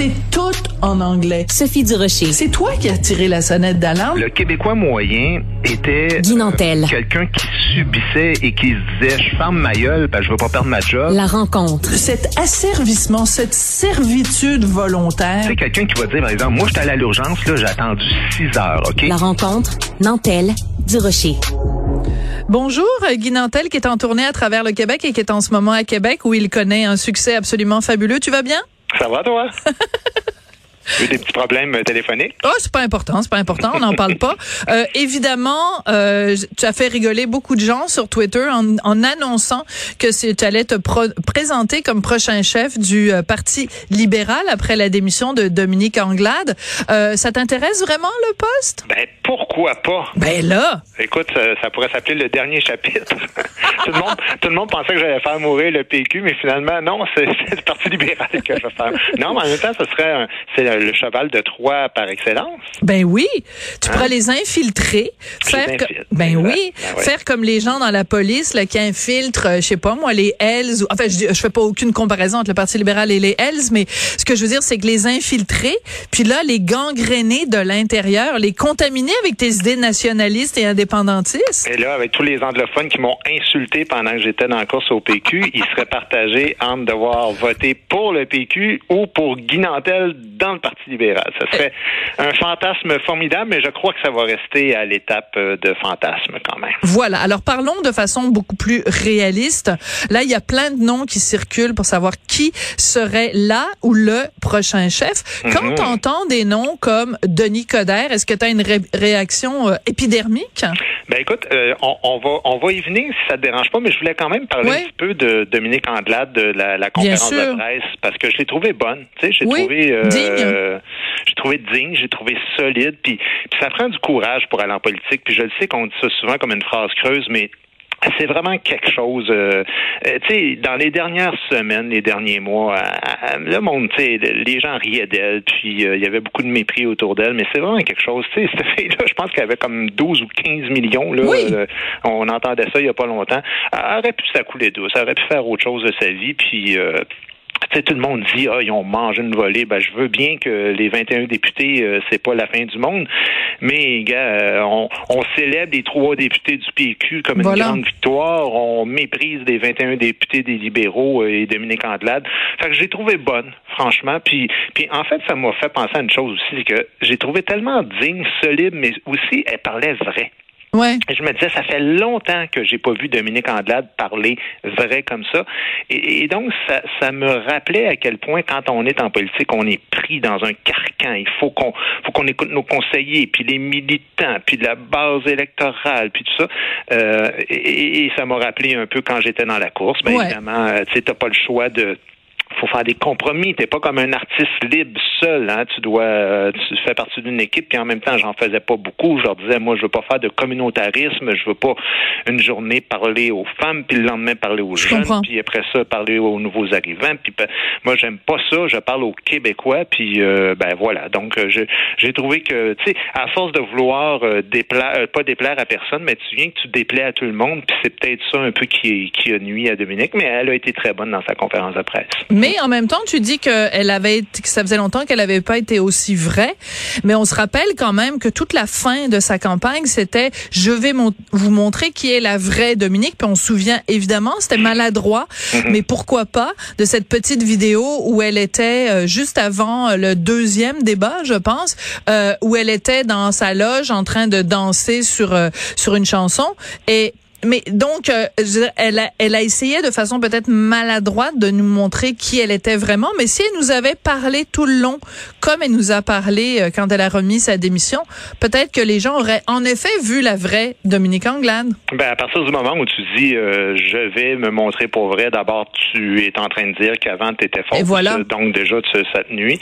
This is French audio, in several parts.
C'est tout en anglais. Sophie Durocher. C'est toi qui as tiré la sonnette d'alarme. Le Québécois moyen était Guy Nantel. euh, quelqu'un qui subissait et qui se disait je ferme ma gueule parce que je veux pas perdre ma job. La rencontre. Cet asservissement, cette servitude volontaire. C'est quelqu'un qui va dire par exemple moi j'étais allé à l'urgence là j'ai attendu 6 heures ok? La rencontre. Nantel. Durocher. Bonjour, euh, Guy Nantel qui est en tournée à travers le Québec et qui est en ce moment à Québec où il connaît un succès absolument fabuleux. Tu vas bien? Ça va toi? Eu des petits problèmes euh, téléphoniques. Oh, c'est pas important, c'est pas important, on n'en parle pas. Euh, évidemment, euh, tu as fait rigoler beaucoup de gens sur Twitter en, en annonçant que tu allais te pro- présenter comme prochain chef du euh, Parti libéral après la démission de Dominique Anglade. Euh, ça t'intéresse vraiment le poste? Ben pourquoi pas? Ben là, Écoute, ça, ça pourrait s'appeler le dernier chapitre. tout, le monde, tout le monde pensait que j'allais faire mourir le PQ, mais finalement, non, c'est le Parti libéral que je vais faire. Non, mais en même temps, ce serait un- c'est le, cheval de Troie par excellence. ben oui, tu pourrais les infiltrer, faire les ben oui, Ben oui. faire comme les gens dans la police là, qui infiltrent, euh, je sais pas moi, les Hells. Ou, enfin, je, je fais pas aucune comparaison entre le Parti libéral et les Hells, mais ce que je veux dire, c'est que les infiltrer, puis là, les gangréner de l'intérieur, les contaminer avec tes idées nationalistes et indépendantistes. Et là, avec tous les anglophones qui m'ont insulté pendant que j'étais dans la course au PQ, ils seraient partagés entre devoir voter pour le PQ ou pour Guy Nantel dans le Parti libéral. Ce serait un fantasme formidable, mais je crois que ça va rester à l'étape euh, de fantasme quand même. Voilà. Alors parlons de façon beaucoup plus réaliste. Là, il y a plein de noms qui circulent pour savoir qui serait là ou le prochain chef. Quand Mhm. tu entends des noms comme Denis Coderre, est-ce que tu as une ré- réaction euh, épidermique? Ben écoute, euh, on, on va on va y venir si ça te dérange pas, mais je voulais quand même parler Oui. un petit peu de Dominique Andelade de la, la conférence de presse parce que je l'ai trouvé bonne. Tu sais, j'ai Oui, trouvé euh, digne. J'ai trouvé digne, j'ai trouvé solide, puis, puis ça prend du courage pour aller en politique. Puis je le sais qu'on dit ça souvent comme une phrase creuse, mais c'est vraiment quelque chose. euh, euh, tu sais, dans les dernières semaines, les derniers mois, euh, euh, le monde, tu sais, les gens riaient d'elle, puis euh, il y avait beaucoup de mépris autour d'elle, mais c'est vraiment quelque chose. Tu sais, cette fille-là, je pense qu'elle avait comme 12 ou 15 millions. Là, Oui. Euh, on entendait ça il y a pas longtemps. Elle aurait pu s'accouler douce, elle aurait pu faire autre chose de sa vie, puis. Tout le monde dit ah ils ont mangé une volée. Ben je veux bien que les 21 députés euh, c'est pas la fin du monde, mais gars, euh, on, on célèbre les trois députés du PQ comme Voilà. une grande victoire. On méprise les 21 députés des libéraux euh, et Dominique Andelade. Fait que j'ai trouvé bonne, franchement. Puis, puis en fait, ça m'a fait penser à une chose aussi, c'est que j'ai trouvé tellement digne, solide, mais aussi elle parlait vrai. Ouais. Et je me disais, ça fait longtemps que j'ai pas vu Dominique Andelade parler vrai comme ça. Et, et donc, ça, ça me rappelait à quel point, quand on est en politique, on est pris dans un carcan. Il faut qu'on faut qu'on écoute nos conseillers, puis les militants, puis la base électorale, puis tout ça. Euh, et, et ça m'a rappelé un peu quand j'étais dans la course. Bien Ouais. évidemment, euh, tu t'as pas le choix de faut faire des compromis. T'es pas comme un artiste libre seul. Hein? Tu dois, euh, tu fais partie d'une équipe. Puis en même temps, j'en faisais pas beaucoup. Je leur disais, moi, je veux pas faire de communautarisme. Je veux pas une journée parler aux femmes, puis le lendemain parler aux Je jeunes, comprends. puis après ça parler aux nouveaux arrivants. Puis ben, moi, j'aime pas ça. Je parle aux Québécois. Puis euh, ben voilà. Donc euh, j'ai trouvé que, tu sais, à force de vouloir euh, déplaire, euh, pas déplaire à personne, mais tu viens que tu déplais à tout le monde. Puis c'est peut-être ça un peu qui, qui a nuit à Dominique. Mais elle a été très bonne dans sa conférence de presse. Mais en même temps, tu dis que elle avait que ça faisait longtemps qu'elle avait pas été aussi vraie, mais on se rappelle quand même que toute la fin de sa campagne, c'était je vais mon- vous montrer qui est la vraie Dominique, puis on se souvient évidemment, c'était maladroit, mais pourquoi pas de cette petite vidéo où elle était euh, juste avant euh, le deuxième débat, je pense, euh, où elle était dans sa loge en train de danser sur euh, sur une chanson. Et mais donc, euh, elle, a, elle a essayé de façon peut-être maladroite de nous montrer qui elle était vraiment, mais si elle nous avait parlé tout le long, comme elle nous a parlé euh, quand elle a remis sa démission, peut-être que les gens auraient en effet vu la vraie Dominique Anglade. Ben, à partir du moment où tu dis euh, je vais me montrer pour vrai, d'abord tu es en train de dire qu'avant tu étais. Et voilà. Donc déjà tu, ça te nuit.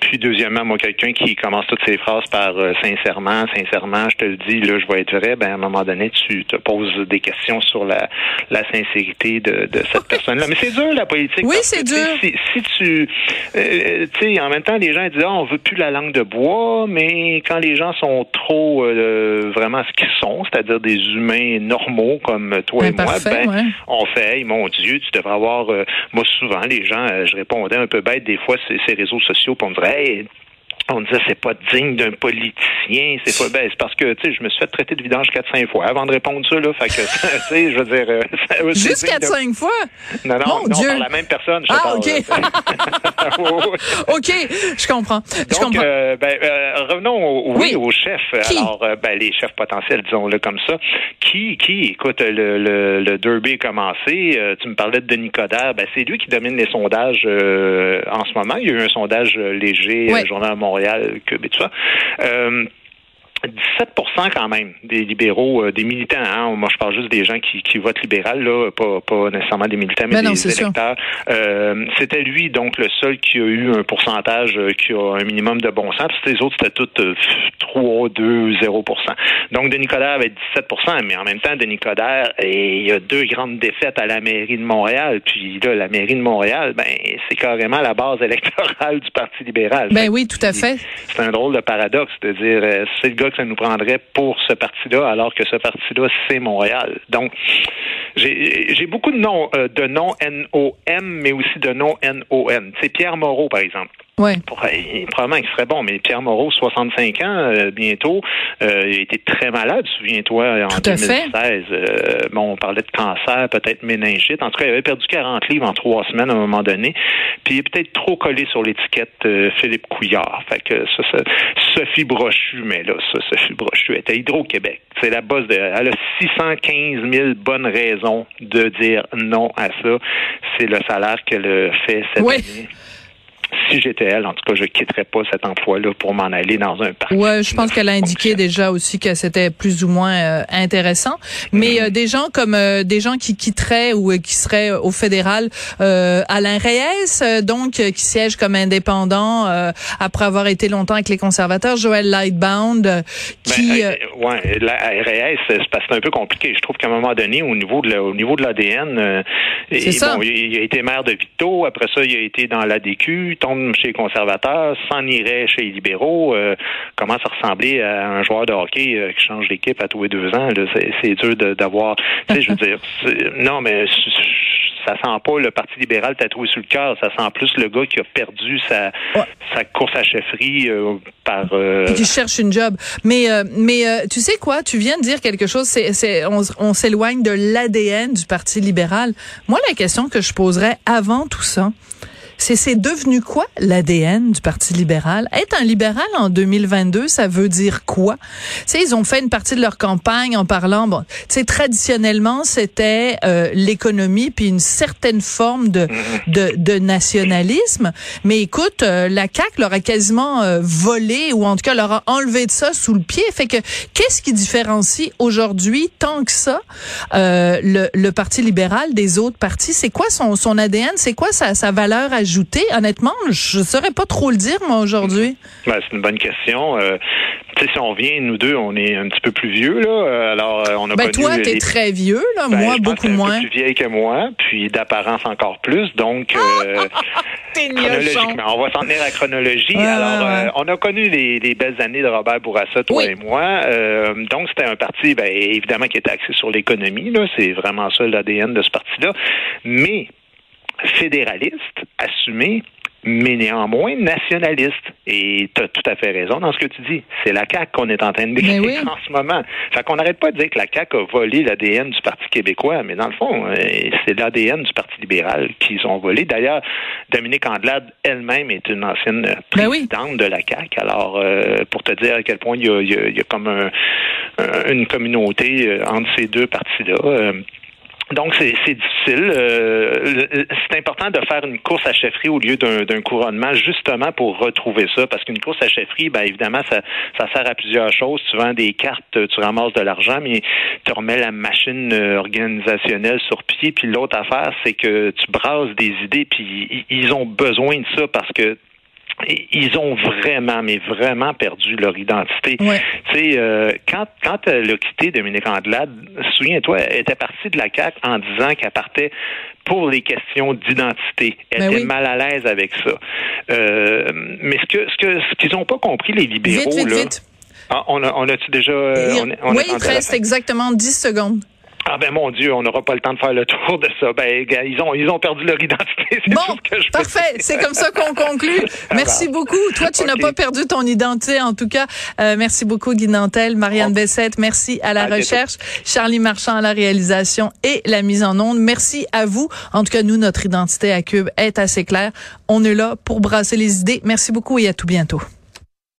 Puis deuxièmement, moi quelqu'un qui commence toutes ses phrases par euh, sincèrement, sincèrement, je te le dis, là je vais être vrai, ben à un moment donné tu te poses des des questions sur la, la sincérité de, de cette personne-là. Mais c'est dur, la politique. Oui, c'est dur. Si, si, tu... Euh, tu sais, en même temps, les gens disent, ah, on veut plus la langue de bois, mais quand les gens sont trop euh, vraiment ce qu'ils sont, c'est-à-dire des humains normaux comme toi et moi, ben, ouais. on fait, hey, mon Dieu, tu devrais avoir... euh, moi, souvent, les gens, je répondais un peu bête des fois, ces, ces réseaux sociaux, on me dirait, hey, on disait c'est pas digne d'un politicien, c'est pas ben, c'est parce que tu sais je me suis fait traiter de vidange 4-5 fois avant de répondre ça là, fait que tu sais je veux dire euh, ça- Juste digne de- 4-5 fois? Non non, Mon non Dieu. par la même personne, je Ah, parle, OK. oui. OK, je comprends. je Donc, comprends. euh, ben, euh, revenons au, oui, chefs. Qui? Alors, euh, ben, les chefs potentiels, disons-le comme ça. Qui, qui, écoute, le, le, le derby est commencé. Euh, tu me parlais de Denis Coderre. Ben, c'est lui qui domine les sondages euh, en ce moment. Il y a eu un sondage euh, léger, Oui. euh, Journal Montréal, et tout ça. Euh, 17% quand même des libéraux, euh, des militants. Hein, moi, je parle juste des gens qui, qui votent libéral, là, pas, pas nécessairement des militants, mais Ben non, des électeurs. Euh, c'était lui, donc, le seul qui a eu un pourcentage euh, qui a un minimum de bon sens. Puis les autres, c'était toutes euh, 3, 2, 0% Donc, Denis Coderre avait 17% mais en même temps, Denis Coderre, et il y a deux grandes défaites à la mairie de Montréal. Puis là, la mairie de Montréal, ben, c'est carrément la base électorale du Parti libéral. Ben oui, tout à fait. c'est un drôle de paradoxe de dire c'est le gars que ça nous prendrait pour ce parti-là, alors que ce parti-là, c'est Montréal. Donc, j'ai beaucoup de noms, euh, de noms N-O-M, mais aussi de noms N-O-N. C'est Pierre Moreau, par exemple. Ouais. Pour- il- probablement qu'il serait bon, mais Pierre Moreau, 65 ans, euh, bientôt, euh, il été très malade, souviens-toi, en Tout à fait. 2016. Euh, bon, on parlait de cancer, peut-être méningite. En tout cas, il avait perdu 40 livres en trois semaines à un moment donné. Puis il est peut-être trop collé sur l'étiquette euh, Philippe Couillard. Fait que ça, ça- Sophie Brochu, mais là, ça, Sophie Brochu était Hydro-Québec. C'est la bosse de. Elle a 615 000 bonnes raisons de dire non à ça. C'est le salaire qu'elle fait cette année. Si j'étais elle, en tout cas, je quitterais pas cet emploi-là pour m'en aller dans un parc. Ouais, je pense qu'elle a indiqué déjà aussi que c'était plus ou moins euh, intéressant. Mais euh, des gens comme euh, des gens qui quitteraient ou euh, qui seraient au fédéral, euh, Alain Reyes, euh, donc euh, qui siège comme indépendant euh, après avoir été longtemps avec les conservateurs, Joël Lightbound, euh, qui Ben, ouais, la RAS, c'est parce que c'est un peu compliqué. Je trouve qu'à un moment donné, au niveau de la- au niveau de l'ADN, euh, bon, il, il a été maire de Victo, après ça, il a été dans l'ADQ, tombe chez les conservateurs, s'en irait chez les libéraux, euh, commence à ressembler à un joueur de hockey euh, qui change d'équipe à tous les deux ans. C'est, dur d'avoir, tu sais, je veux dire, non, mais ça sent pas le Parti libéral tatoué sur le cœur, ça sent plus le gars qui a perdu sa, Ouais. sa course à chefferie euh, par... euh, qui cherche une job. Mais mais tu sais quoi, tu viens de dire quelque chose. C'est on s'éloigne de l'ADN du Parti libéral. Moi, la question que je poserais avant tout ça. C'est c'est devenu quoi l'ADN du Parti libéral? Être un libéral en 2022, ça veut dire quoi? Tu sais, ils ont fait une partie de leur campagne en parlant bon, tu sais traditionnellement, c'était euh, l'économie puis une certaine forme de de, de nationalisme, mais écoute, euh, la CAQ leur a quasiment euh, volé ou en tout cas leur a enlevé de ça sous le pied. Fait que qu'est-ce qui différencie aujourd'hui tant que ça euh, le, le Parti libéral des autres partis? C'est quoi son, son ADN C'est quoi sa, sa valeur Honnêtement, je saurais pas trop le dire moi aujourd'hui. Ben, c'est une bonne question. Euh, tu sais, si on vient, nous deux, on est un petit peu plus vieux, là. Alors, euh, on a Ben connu toi, t'es les- très vieux là, Ben, moi je beaucoup t'es un moins. peu plus vieille que moi, puis d'apparence encore plus. Donc, euh, chronologiquement, on va s'en tenir à la chronologie. Ouais, Alors, ouais. euh, on a connu les, les belles années de Robert Bourassa, toi Oui. et moi. Euh, donc, c'était un parti, ben, évidemment, qui était axé sur l'économie. Là, c'est vraiment ça l'ADN de ce parti-là. Mais fédéraliste, assumé, mais néanmoins nationaliste. Et tu as tout à fait raison dans ce que tu dis. C'est la CAQ qu'on est en train de décrire oui. en ce moment. Fait qu'on n'arrête pas de dire que la CAQ a volé l'ADN du Parti québécois, mais dans le fond, euh, c'est l'ADN du Parti libéral qu'ils ont volé. D'ailleurs, Dominique Andelade elle-même est une ancienne Ben oui. présidente de la CAQ. Alors, euh, pour te dire à quel point il y a, il y a- il y a comme un- un- une communauté euh, entre ces deux partis-là. euh, donc, c'est difficile. Euh, c'est important de faire une course à chefferie au lieu d'un couronnement, justement pour retrouver ça. Parce qu'une course à chefferie, ben évidemment, ça, ça sert à plusieurs choses. Tu vends des cartes, tu ramasses de l'argent, mais tu remets la machine euh, organisationnelle sur pied. Puis l'autre affaire, c'est que tu brasses des idées, puis ils ont besoin de ça parce que ils ont vraiment, mais vraiment perdu leur identité. Ouais. Tu sais, euh, quand, quand elle a quitté Dominique Andelade, souviens-toi, elle était partie de la CAQ en disant qu'elle partait pour les questions d'identité. Elle Ben était oui. mal à l'aise avec ça. Euh, mais ce que ce que ce qu'ils n'ont pas compris, les libéraux, Vite, vite, là. vite. Ah, on a, on déjà. euh, on est- on oui, il reste exactement 10 secondes. Ah ben mon Dieu, on n'aura pas le temps de faire le tour de ça. Ben ils ont ils ont perdu leur identité. Bon, tout ce que je peux parfait. C'est comme ça qu'on conclut. Merci beaucoup. Toi, tu n'as pas perdu ton identité, en tout cas. Euh, merci beaucoup, Guy Nantel, Marianne. Bessette. Merci à la À bientôt. recherche, Charlie Marchand à la réalisation et la mise en onde. Merci à vous. En tout cas, nous, notre identité à Cube est assez claire. On est là pour brasser les idées. Merci beaucoup et à tout bientôt.